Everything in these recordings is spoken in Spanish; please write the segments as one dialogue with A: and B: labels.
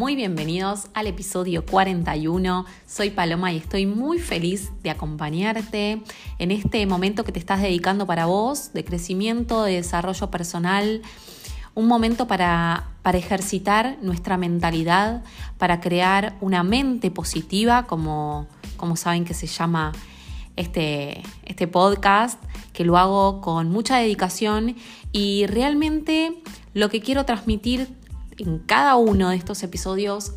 A: Muy bienvenidos al episodio 41. Soy Paloma y estoy muy feliz de acompañarte en este momento que te estás dedicando para vos, de crecimiento, de desarrollo personal, un momento para, para ejercitar nuestra mentalidad, para crear una mente positiva, como, como saben que se llama este, este podcast, que lo hago con mucha dedicación y realmente lo que quiero transmitir en cada uno de estos episodios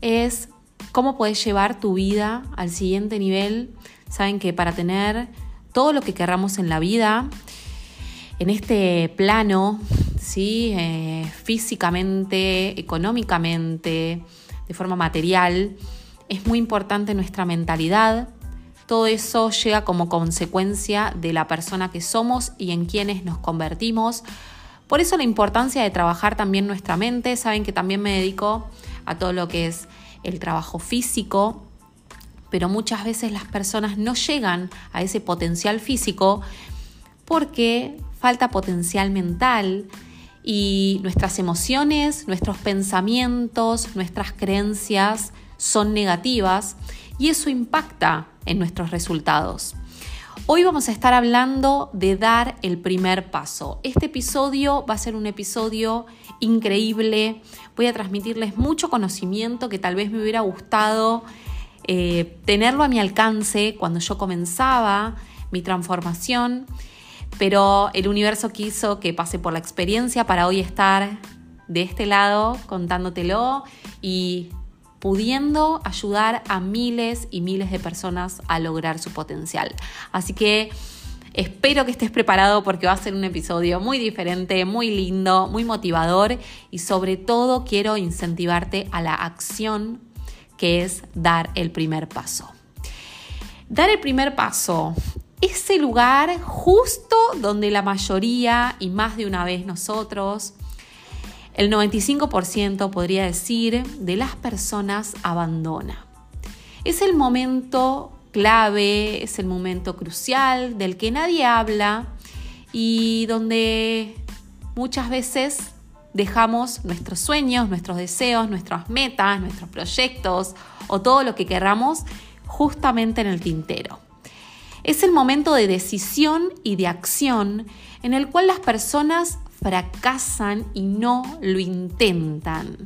A: es cómo puedes llevar tu vida al siguiente nivel. Saben que para tener todo lo que querramos en la vida, en este plano, ¿sí? Eh, físicamente, económicamente, de forma material, es muy importante nuestra mentalidad. Todo eso llega como consecuencia de la persona que somos y en quienes nos convertimos. Por eso la importancia de trabajar también nuestra mente. Saben que también me dedico a todo lo que es el trabajo físico, pero muchas veces las personas no llegan a ese potencial físico porque falta potencial mental y nuestras emociones, nuestros pensamientos, nuestras creencias son negativas y eso impacta en nuestros resultados. Hoy vamos a estar hablando de dar el primer paso. Este episodio va a ser un episodio increíble. Voy a transmitirles mucho conocimiento que tal vez me hubiera gustado eh, tenerlo a mi alcance cuando yo comenzaba mi transformación, pero el universo quiso que pase por la experiencia para hoy estar de este lado contándotelo y pudiendo ayudar a miles y miles de personas a lograr su potencial. Así que espero que estés preparado porque va a ser un episodio muy diferente, muy lindo, muy motivador y sobre todo quiero incentivarte a la acción que es dar el primer paso. Dar el primer paso ese lugar justo donde la mayoría y más de una vez nosotros el 95% podría decir de las personas abandona. Es el momento clave, es el momento crucial del que nadie habla y donde muchas veces dejamos nuestros sueños, nuestros deseos, nuestras metas, nuestros proyectos o todo lo que querramos justamente en el tintero. Es el momento de decisión y de acción en el cual las personas fracasan y no lo intentan.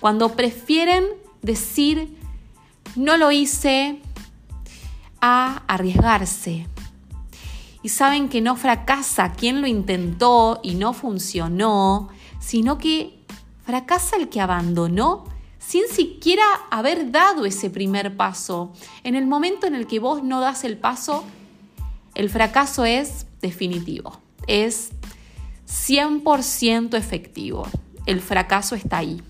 A: Cuando prefieren decir no lo hice a arriesgarse. Y saben que no fracasa quien lo intentó y no funcionó, sino que fracasa el que abandonó sin siquiera haber dado ese primer paso. En el momento en el que vos no das el paso, el fracaso es definitivo, es 100% efectivo. El fracaso está ahí.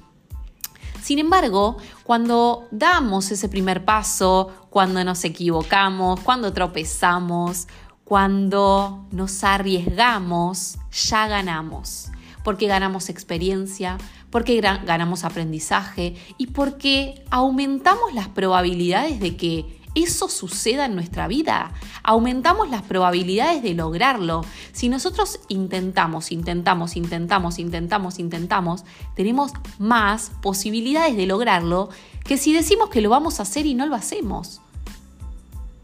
A: Sin embargo, cuando damos ese primer paso, cuando nos equivocamos, cuando tropezamos, cuando nos arriesgamos, ya ganamos. Porque ganamos experiencia, porque ganamos aprendizaje y porque aumentamos las probabilidades de que eso suceda en nuestra vida. Aumentamos las probabilidades de lograrlo. Si nosotros intentamos, intentamos, intentamos, intentamos, intentamos, tenemos más posibilidades de lograrlo que si decimos que lo vamos a hacer y no lo hacemos.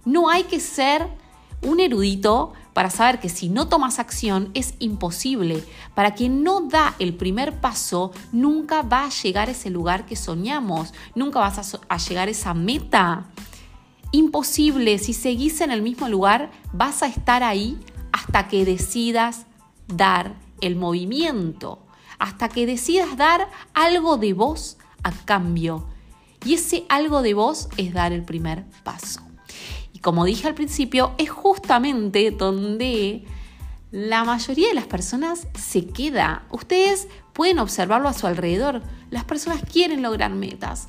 A: No hay que ser un erudito para saber que si no tomas acción es imposible. Para quien no da el primer paso, nunca va a llegar a ese lugar que soñamos, nunca vas a, a llegar a esa meta imposible. Si seguís en el mismo lugar, vas a estar ahí hasta que decidas dar el movimiento, hasta que decidas dar algo de vos a cambio. Y ese algo de vos es dar el primer paso. Y como dije al principio, es justamente donde la mayoría de las personas se queda. Ustedes pueden observarlo a su alrededor. Las personas quieren lograr metas,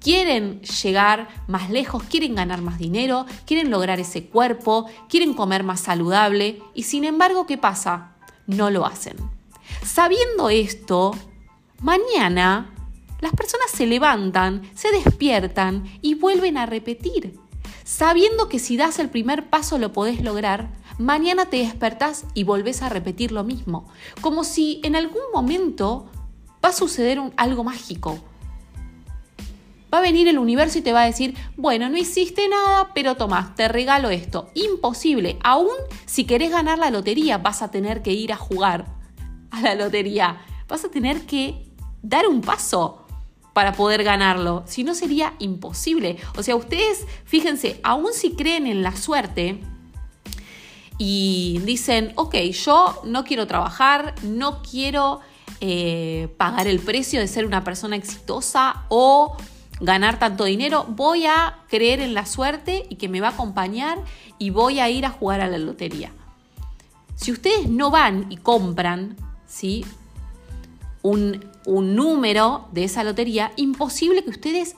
A: quieren llegar más lejos, quieren ganar más dinero, quieren lograr ese cuerpo, quieren comer más saludable y sin embargo, ¿qué pasa? No lo hacen. Sabiendo esto, mañana las personas se levantan, se despiertan y vuelven a repetir. Sabiendo que si das el primer paso lo podés lograr, mañana te despertás y volvés a repetir lo mismo. Como si en algún momento va a suceder algo mágico. Va a venir el universo y te va a decir, bueno, no hiciste nada, pero tomás, te regalo esto. Imposible. Aún si querés ganar la lotería, vas a tener que ir a jugar a la lotería. Vas a tener que dar un paso para poder ganarlo. Si no, sería imposible. O sea, ustedes, fíjense, aún si creen en la suerte y dicen, ok, yo no quiero trabajar, no quiero eh, pagar el precio de ser una persona exitosa o ganar tanto dinero, voy a creer en la suerte y que me va a acompañar y voy a ir a jugar a la lotería. Si ustedes no van y compran, ¿sí? un, número de esa lotería, imposible que ustedes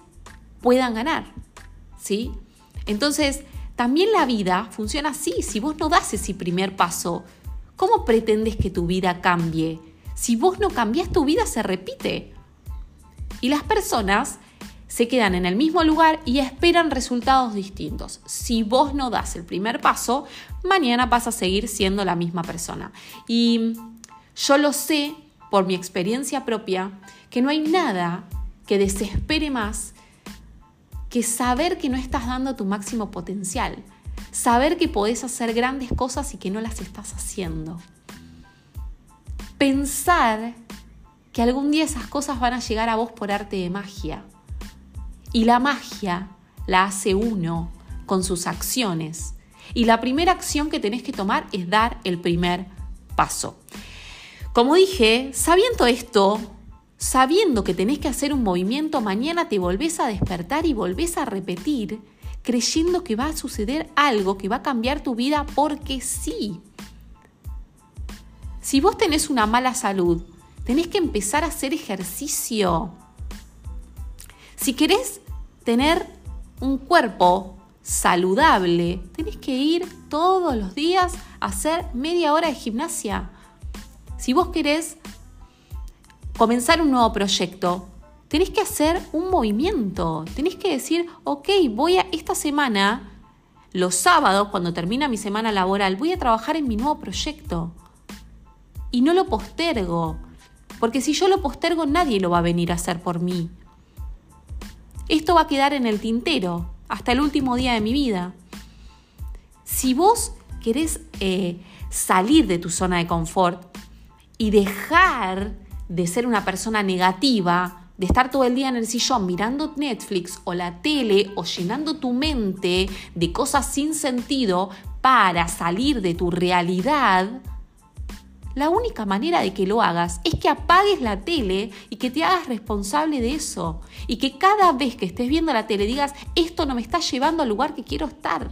A: puedan ganar. ¿Sí? Entonces, también la vida funciona así. Si vos no das ese primer paso, ¿cómo pretendes que tu vida cambie? Si vos no cambias, tu vida se repite. Y las personas se quedan en el mismo lugar y esperan resultados distintos. Si vos no das el primer paso, mañana vas a seguir siendo la misma persona. Y yo lo sé por mi experiencia propia, que no hay nada que desespere más que saber que no estás dando tu máximo potencial, saber que podés hacer grandes cosas y que no las estás haciendo. Pensar que algún día esas cosas van a llegar a vos por arte de magia. Y la magia la hace uno con sus acciones. Y la primera acción que tenés que tomar es dar el primer paso. Como dije, sabiendo esto, sabiendo que tenés que hacer un movimiento, mañana te volvés a despertar y volvés a repetir, creyendo que va a suceder algo que va a cambiar tu vida porque sí. Si vos tenés una mala salud, tenés que empezar a hacer ejercicio. Si querés tener un cuerpo saludable, tenés que ir todos los días a hacer media hora de gimnasia. Si vos querés comenzar un nuevo proyecto, tenés que hacer un movimiento. Tenés que decir, ok, voy a esta semana, los sábados, cuando termina mi semana laboral, voy a trabajar en mi nuevo proyecto. Y no lo postergo. Porque si yo lo postergo, nadie lo va a venir a hacer por mí. Esto va a quedar en el tintero hasta el último día de mi vida. Si vos querés eh, salir de tu zona de confort, y dejar de ser una persona negativa, de estar todo el día en el sillón mirando Netflix o la tele o llenando tu mente de cosas sin sentido para salir de tu realidad, la única manera de que lo hagas es que apagues la tele y que te hagas responsable de eso. Y que cada vez que estés viendo la tele digas, esto no me está llevando al lugar que quiero estar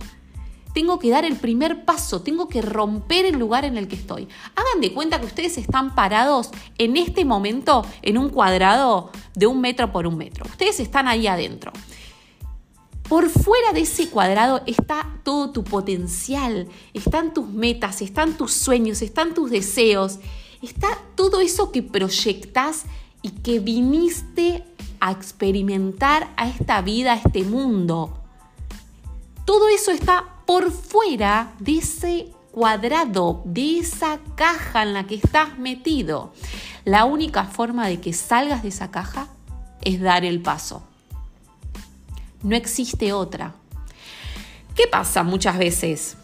A: tengo que dar el primer paso, tengo que romper el lugar en el que estoy. Hagan de cuenta que ustedes están parados en este momento en un cuadrado de un metro por un metro. Ustedes están ahí adentro. Por fuera de ese cuadrado está todo tu potencial, están tus metas, están tus sueños, están tus deseos, está todo eso que proyectas y que viniste a experimentar a esta vida, a este mundo. Todo eso está por fuera de ese cuadrado, de esa caja en la que estás metido. La única forma de que salgas de esa caja es dar el paso. No existe otra. ¿Qué pasa muchas veces?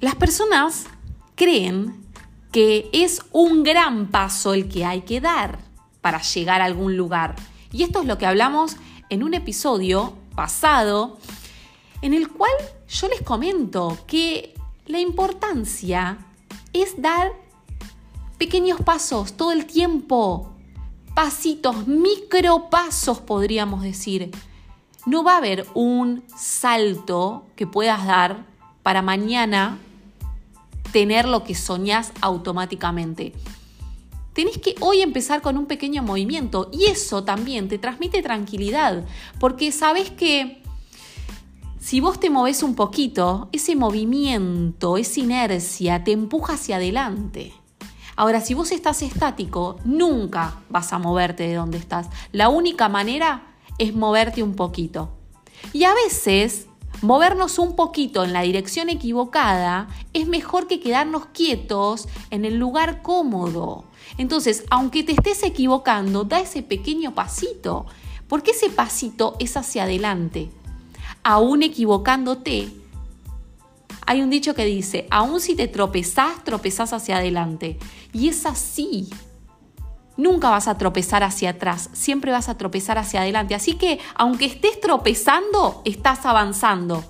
A: Las personas creen que es un gran paso el que hay que dar para llegar a algún lugar. Y esto es lo que hablamos en un episodio pasado en el cual yo les comento que la importancia es dar pequeños pasos todo el tiempo, pasitos, micropasos podríamos decir. No va a haber un salto que puedas dar para mañana tener lo que soñás automáticamente. Tenés que hoy empezar con un pequeño movimiento y eso también te transmite tranquilidad, porque sabes que si vos te moves un poquito, ese movimiento, esa inercia te empuja hacia adelante. Ahora, si vos estás estático, nunca vas a moverte de donde estás. La única manera es moverte un poquito. Y a veces, movernos un poquito en la dirección equivocada es mejor que quedarnos quietos en el lugar cómodo. Entonces, aunque te estés equivocando, da ese pequeño pasito, porque ese pasito es hacia adelante. Aún equivocándote, hay un dicho que dice, aún si te tropezás, tropezás hacia adelante. Y es así. Nunca vas a tropezar hacia atrás, siempre vas a tropezar hacia adelante. Así que, aunque estés tropezando, estás avanzando.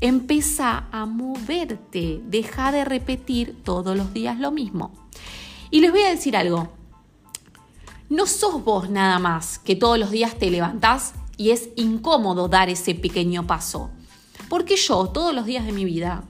A: Empieza a moverte, deja de repetir todos los días lo mismo. Y les voy a decir algo. No sos vos nada más que todos los días te levantás y es incómodo dar ese pequeño paso. Porque yo todos los días de mi vida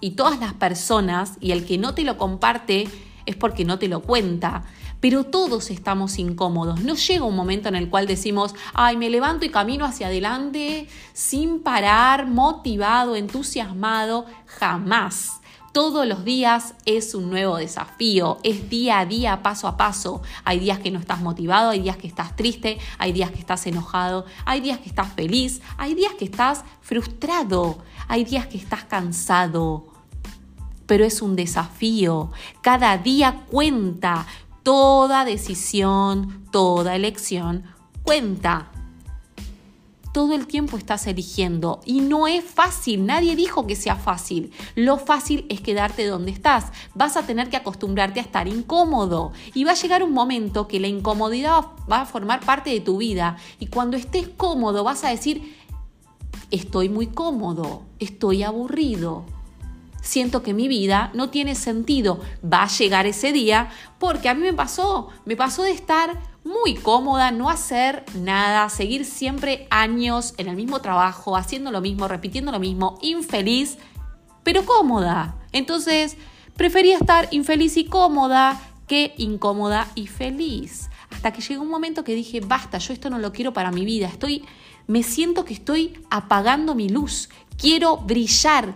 A: y todas las personas y el que no te lo comparte es porque no te lo cuenta. Pero todos estamos incómodos. No llega un momento en el cual decimos, ay, me levanto y camino hacia adelante sin parar, motivado, entusiasmado. Jamás. Todos los días es un nuevo desafío, es día a día, paso a paso. Hay días que no estás motivado, hay días que estás triste, hay días que estás enojado, hay días que estás feliz, hay días que estás frustrado, hay días que estás cansado. Pero es un desafío, cada día cuenta, toda decisión, toda elección cuenta todo el tiempo estás eligiendo y no es fácil, nadie dijo que sea fácil. Lo fácil es quedarte donde estás. Vas a tener que acostumbrarte a estar incómodo y va a llegar un momento que la incomodidad va a formar parte de tu vida y cuando estés cómodo vas a decir, estoy muy cómodo, estoy aburrido. Siento que mi vida no tiene sentido. Va a llegar ese día porque a mí me pasó, me pasó de estar muy cómoda, no hacer nada, seguir siempre años en el mismo trabajo, haciendo lo mismo, repitiendo lo mismo, infeliz, pero cómoda. Entonces, prefería estar infeliz y cómoda que incómoda y feliz. Hasta que llegó un momento que dije, basta, yo esto no lo quiero para mi vida, estoy me siento que estoy apagando mi luz, quiero brillar,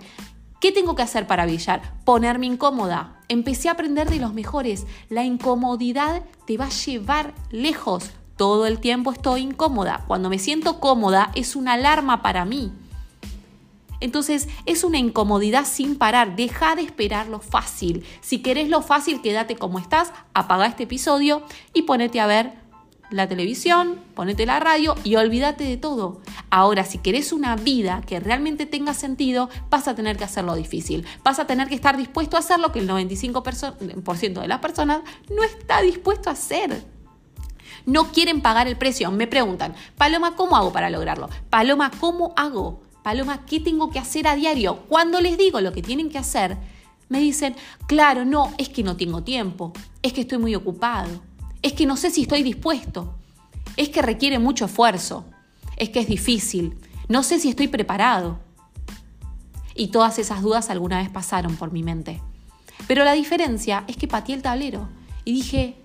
A: ¿Qué tengo que hacer para brillar? Ponerme incómoda. Empecé a aprender de los mejores. La incomodidad te va a llevar lejos. Todo el tiempo estoy incómoda. Cuando me siento cómoda es una alarma para mí. Entonces es una incomodidad sin parar. Deja de esperar lo fácil. Si querés lo fácil, quédate como estás, apaga este episodio y ponete a ver la televisión, ponete la radio y olvídate de todo. Ahora, si querés una vida que realmente tenga sentido, vas a tener que hacerlo difícil. Vas a tener que estar dispuesto a hacer lo que el 95% de las personas no está dispuesto a hacer. No quieren pagar el precio. Me preguntan, Paloma, ¿cómo hago para lograrlo? Paloma, ¿cómo hago? Paloma, ¿qué tengo que hacer a diario? Cuando les digo lo que tienen que hacer, me dicen, claro, no, es que no tengo tiempo, es que estoy muy ocupado es que no sé si estoy dispuesto, es que requiere mucho esfuerzo, es que es difícil, no sé si estoy preparado. Y todas esas dudas alguna vez pasaron por mi mente. Pero la diferencia es que pateé el tablero y dije,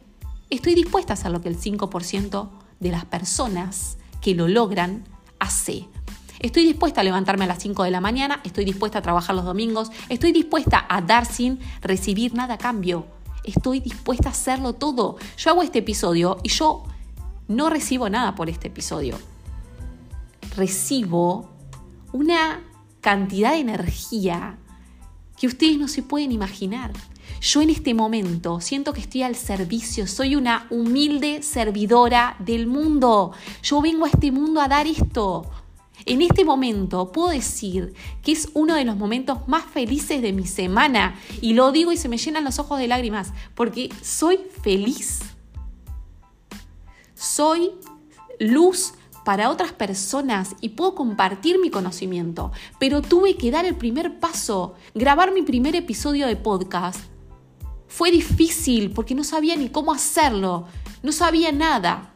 A: estoy dispuesta a hacer lo que el 5% de las personas que lo logran hace. Estoy dispuesta a levantarme a las 5 de la mañana, estoy dispuesta a trabajar los domingos, estoy dispuesta a dar sin recibir nada a cambio estoy dispuesta a hacerlo todo. Yo hago este episodio y yo no recibo nada por este episodio. Recibo una cantidad de energía que ustedes no se pueden imaginar. Yo en este momento siento que estoy al servicio, soy una humilde servidora del mundo. Yo vengo a este mundo a dar esto. En este momento puedo decir que es uno de los momentos más felices de mi semana. Y lo digo y se me llenan los ojos de lágrimas porque soy feliz. Soy luz para otras personas y puedo compartir mi conocimiento, pero tuve que dar el primer paso, grabar mi primer episodio de podcast. Fue difícil porque no sabía ni cómo hacerlo, no sabía nada,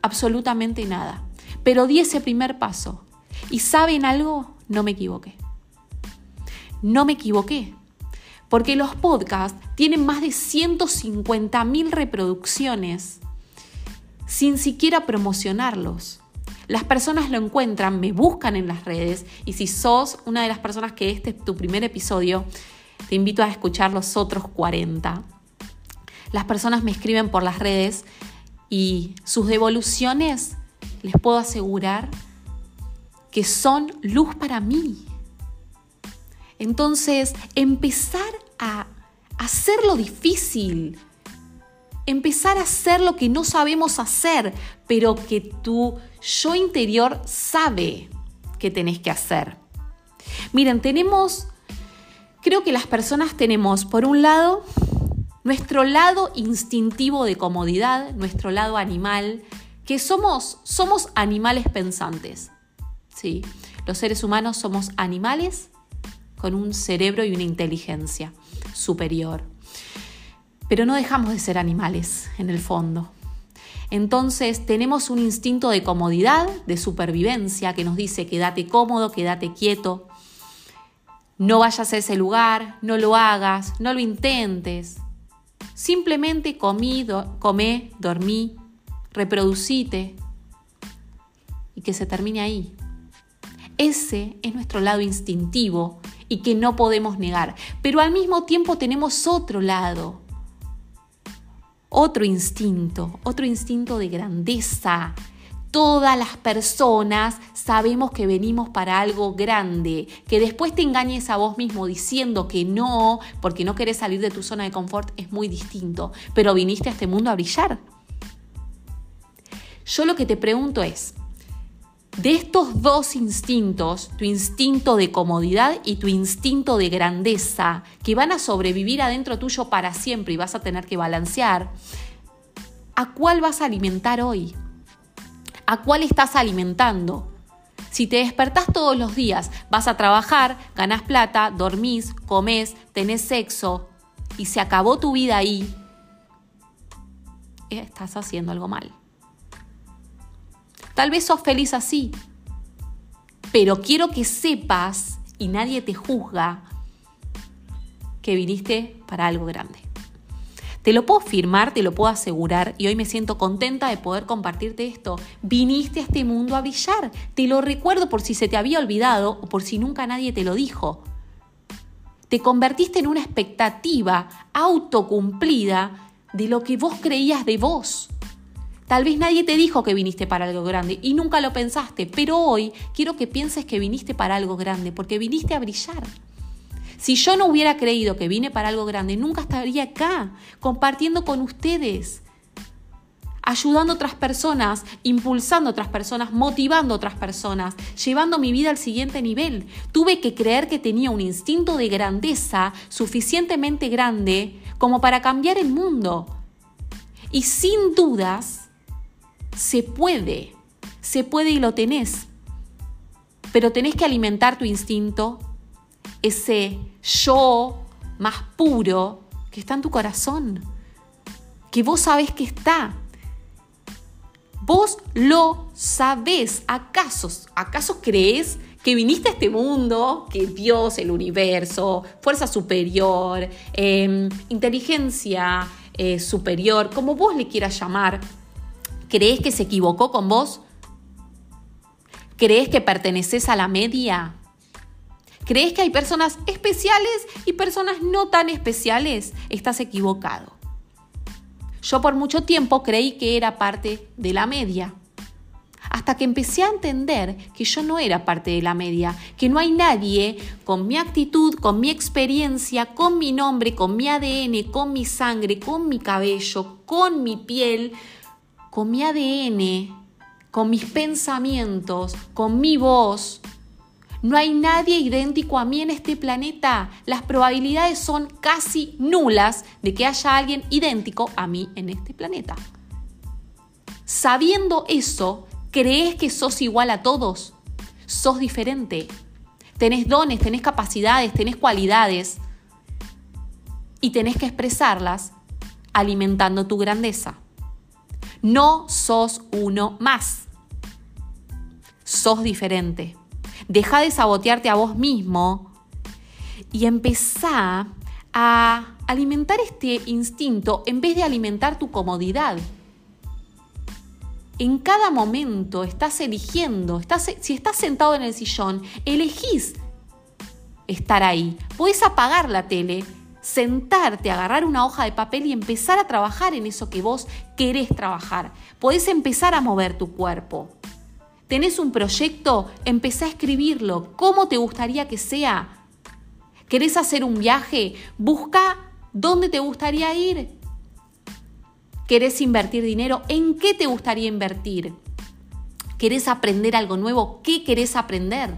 A: absolutamente nada, pero di ese primer paso ¿Y saben algo? No me equivoqué. No me equivoqué. Porque los podcasts tienen más de 150 mil reproducciones sin siquiera promocionarlos. Las personas lo encuentran, me buscan en las redes y si sos una de las personas que este es tu primer episodio, te invito a escuchar los otros 40. Las personas me escriben por las redes y sus devoluciones, les puedo asegurar que son luz para mí. Entonces, empezar a hacerlo difícil, empezar a hacer lo que no sabemos hacer, pero que tu yo interior sabe que tenés que hacer. Miren, tenemos, creo que las personas tenemos, por un lado, nuestro lado instintivo de comodidad, nuestro lado animal, que somos, somos animales pensantes. ¿Sí? Los seres humanos somos animales con un cerebro y una inteligencia superior. Pero no dejamos de ser animales en el fondo. Entonces tenemos un instinto de comodidad, de supervivencia, que nos dice quédate cómodo, quédate quieto, no vayas a ese lugar, no lo hagas, no lo intentes. Simplemente comí, comé, dormí, reproducite y que se termine ahí. Ese es nuestro lado instintivo y que no podemos negar. Pero al mismo tiempo tenemos otro lado, otro instinto, otro instinto de grandeza. Todas las personas sabemos que venimos para algo grande, que después te engañes a vos mismo diciendo que no, porque no querés salir de tu zona de confort, es muy distinto, pero viniste a este mundo a brillar. Yo lo que te pregunto es, de estos dos instintos, tu instinto de comodidad y tu instinto de grandeza, que van a sobrevivir adentro tuyo para siempre y vas a tener que balancear, ¿a cuál vas a alimentar hoy? ¿A cuál estás alimentando? Si te despertás todos los días, vas a trabajar, ganas plata, dormís, comes, tenés sexo y se acabó tu vida ahí, estás haciendo algo mal. Tal vez sos feliz así, pero quiero que sepas y nadie te juzga que viniste para algo grande. Te lo puedo firmar, te lo puedo asegurar y hoy me siento contenta de poder compartirte esto. Viniste a este mundo a brillar. Te lo recuerdo por si se te había olvidado o por si nunca nadie te lo dijo. Te convertiste en una expectativa autocumplida de lo que vos creías de vos. Tal vez nadie te dijo que viniste para algo grande y nunca lo pensaste, pero hoy quiero que pienses que viniste para algo grande, porque viniste a brillar. Si yo no hubiera creído que vine para algo grande, nunca estaría acá compartiendo con ustedes, ayudando a otras personas, impulsando a otras personas, motivando a otras personas, llevando mi vida al siguiente nivel. Tuve que creer que tenía un instinto de grandeza suficientemente grande como para cambiar el mundo. Y sin dudas, se puede, se puede y lo tenés. Pero tenés que alimentar tu instinto, ese yo más puro que está en tu corazón, que vos sabés que está. Vos lo sabés. ¿Acaso, acaso crees que viniste a este mundo, que Dios, el universo, fuerza superior, em, inteligencia eh, superior, como vos le quieras llamar, ¿Crees que se equivocó con vos? ¿Crees que perteneces a la media? ¿Crees que hay personas especiales y personas no tan especiales? Estás equivocado. Yo por mucho tiempo creí que era parte de la media. Hasta que empecé a entender que yo no era parte de la media, que no hay nadie con mi actitud, con mi experiencia, con mi nombre, con mi ADN, con mi sangre, con mi cabello, con mi piel, con mi ADN, con mis pensamientos, con mi voz. No hay nadie idéntico a mí en este planeta. Las probabilidades son casi nulas de que haya alguien idéntico a mí en este planeta. Sabiendo eso, ¿crees que sos igual a todos? Sos diferente. Tenés dones, tenés capacidades, tenés cualidades y tenés que expresarlas alimentando tu grandeza. No sos uno más. Sos diferente. Deja de sabotearte a vos mismo y empezá a alimentar este instinto en vez de alimentar tu comodidad. En cada momento estás eligiendo, estás, si estás sentado en el sillón, elegís estar ahí. Puedes apagar la tele, sentarte, agarrar una hoja de papel y empezar a trabajar en eso que vos querés trabajar. Podés empezar a mover tu cuerpo. ¿Tenés un proyecto? Empezá a escribirlo. ¿Cómo te gustaría que sea? ¿Querés hacer un viaje? Busca dónde te gustaría ir. ¿Querés invertir dinero? ¿En qué te gustaría invertir? ¿Querés aprender algo nuevo? ¿Qué querés aprender?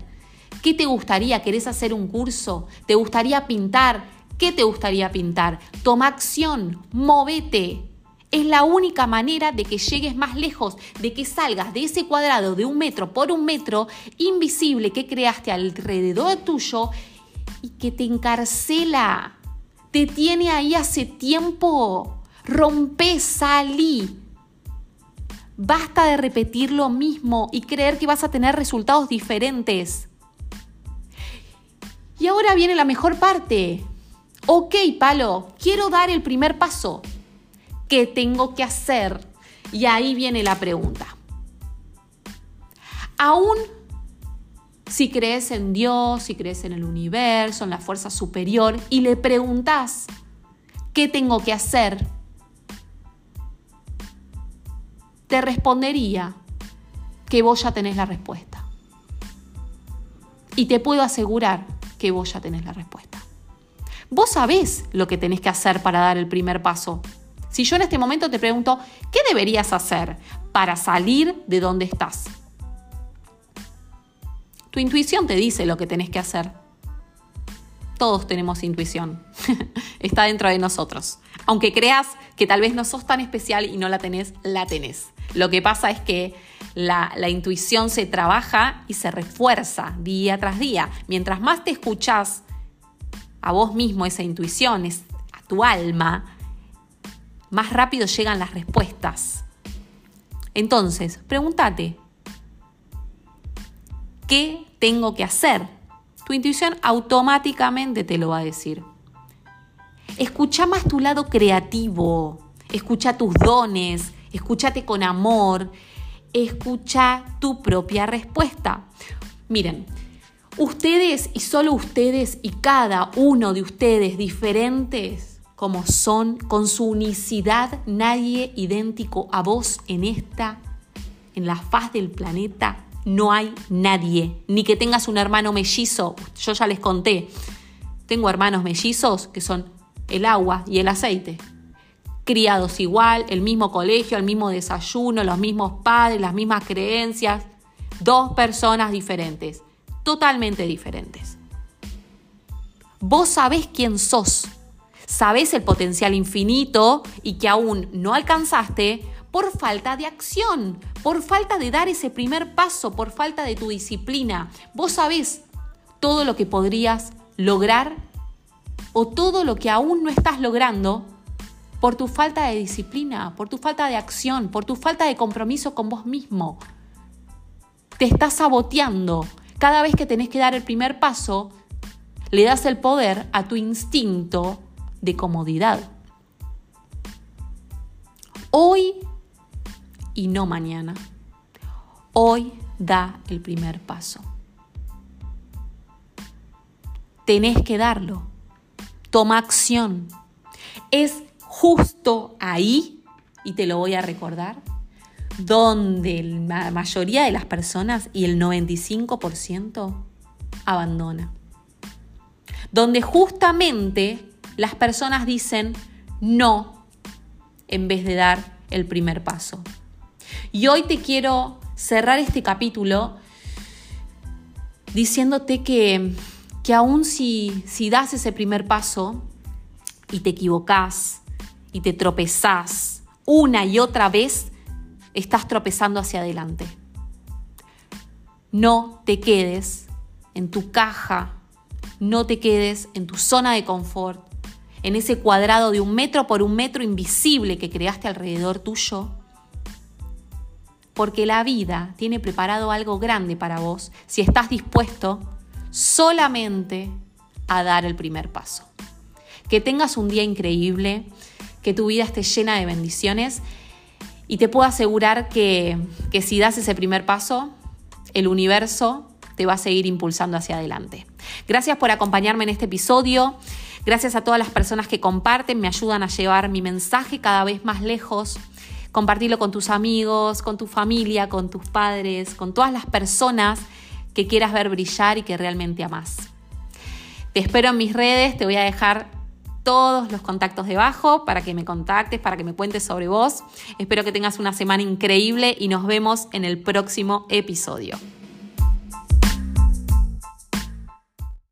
A: ¿Qué te gustaría? ¿Querés hacer un curso? ¿Te gustaría pintar? ¿Qué te gustaría pintar? Toma acción, movete. Es la única manera de que llegues más lejos, de que salgas de ese cuadrado de un metro por un metro invisible que creaste alrededor tuyo y que te encarcela. Te tiene ahí hace tiempo. Rompe, salí. Basta de repetir lo mismo y creer que vas a tener resultados diferentes. Y ahora viene la mejor parte. Ok, Palo, quiero dar el primer paso. ¿Qué tengo que hacer? Y ahí viene la pregunta. Aún si crees en Dios, si crees en el universo, en la fuerza superior, y le preguntas, ¿qué tengo que hacer? Te respondería que vos ya tenés la respuesta. Y te puedo asegurar que vos ya tenés la respuesta. Vos sabés lo que tenés que hacer para dar el primer paso. Si yo en este momento te pregunto, ¿qué deberías hacer para salir de donde estás? Tu intuición te dice lo que tenés que hacer. Todos tenemos intuición. Está dentro de nosotros. Aunque creas que tal vez no sos tan especial y no la tenés, la tenés. Lo que pasa es que la, intuición se trabaja y se refuerza día tras día. Mientras más te escuchás a vos mismo esa intuición, a tu alma, más rápido llegan las respuestas. Entonces, pregúntate, ¿qué tengo que hacer? Tu intuición automáticamente te lo va a decir. Escucha más tu lado creativo, escucha tus dones, escúchate con amor, escucha tu propia respuesta. Miren, ustedes y solo ustedes y cada uno de ustedes diferentes como son, con su unicidad, nadie idéntico a vos en esta, en la faz del planeta, no hay nadie. Ni que tengas un hermano mellizo, yo ya les conté, tengo hermanos mellizos que son el agua y el aceite. Criados igual, el mismo colegio, el mismo desayuno, los mismos padres, las mismas creencias. Dos personas diferentes, totalmente diferentes. Vos sabés quién sos sabes el potencial infinito y que aún no alcanzaste por falta de acción, por falta de dar ese primer paso, por falta de tu disciplina. Vos sabés todo lo que podrías lograr o todo lo que aún no estás logrando por tu falta de disciplina, por tu falta de acción, por tu falta de compromiso con vos mismo. Te estás saboteando. Cada vez que tenés que dar el primer paso, le das el poder a tu instinto de comodidad. Hoy y no mañana. Hoy da el primer paso. Tenés que darlo. Toma acción. Es justo ahí, y te lo voy a recordar, donde la mayoría de las personas y el 95% abandona. Donde justamente las personas dicen no en vez de dar el primer paso. Y hoy te quiero cerrar este capítulo diciéndote que, que aún si, si das ese primer paso y te equivocás y te tropezás una y otra vez, estás tropezando hacia adelante. No te quedes en tu caja, no te quedes en tu zona de confort, en ese cuadrado de un metro por un metro invisible que creaste alrededor tuyo? Porque la vida tiene preparado algo grande para vos si estás dispuesto solamente a dar el primer paso. Que tengas un día increíble, que tu vida esté llena de bendiciones y te puedo asegurar que, que si das ese primer paso, el universo te va a seguir impulsando hacia adelante. Gracias por acompañarme en este episodio. Gracias a todas las personas que comparten, me ayudan a llevar mi mensaje cada vez más lejos. Compartirlo con tus amigos, con tu familia, con tus padres, con todas las personas que quieras ver brillar y que realmente amas. Te espero en mis redes, te voy a dejar todos los contactos debajo para que me contactes, para que me cuentes sobre vos. Espero que tengas una semana increíble y nos vemos en el próximo episodio.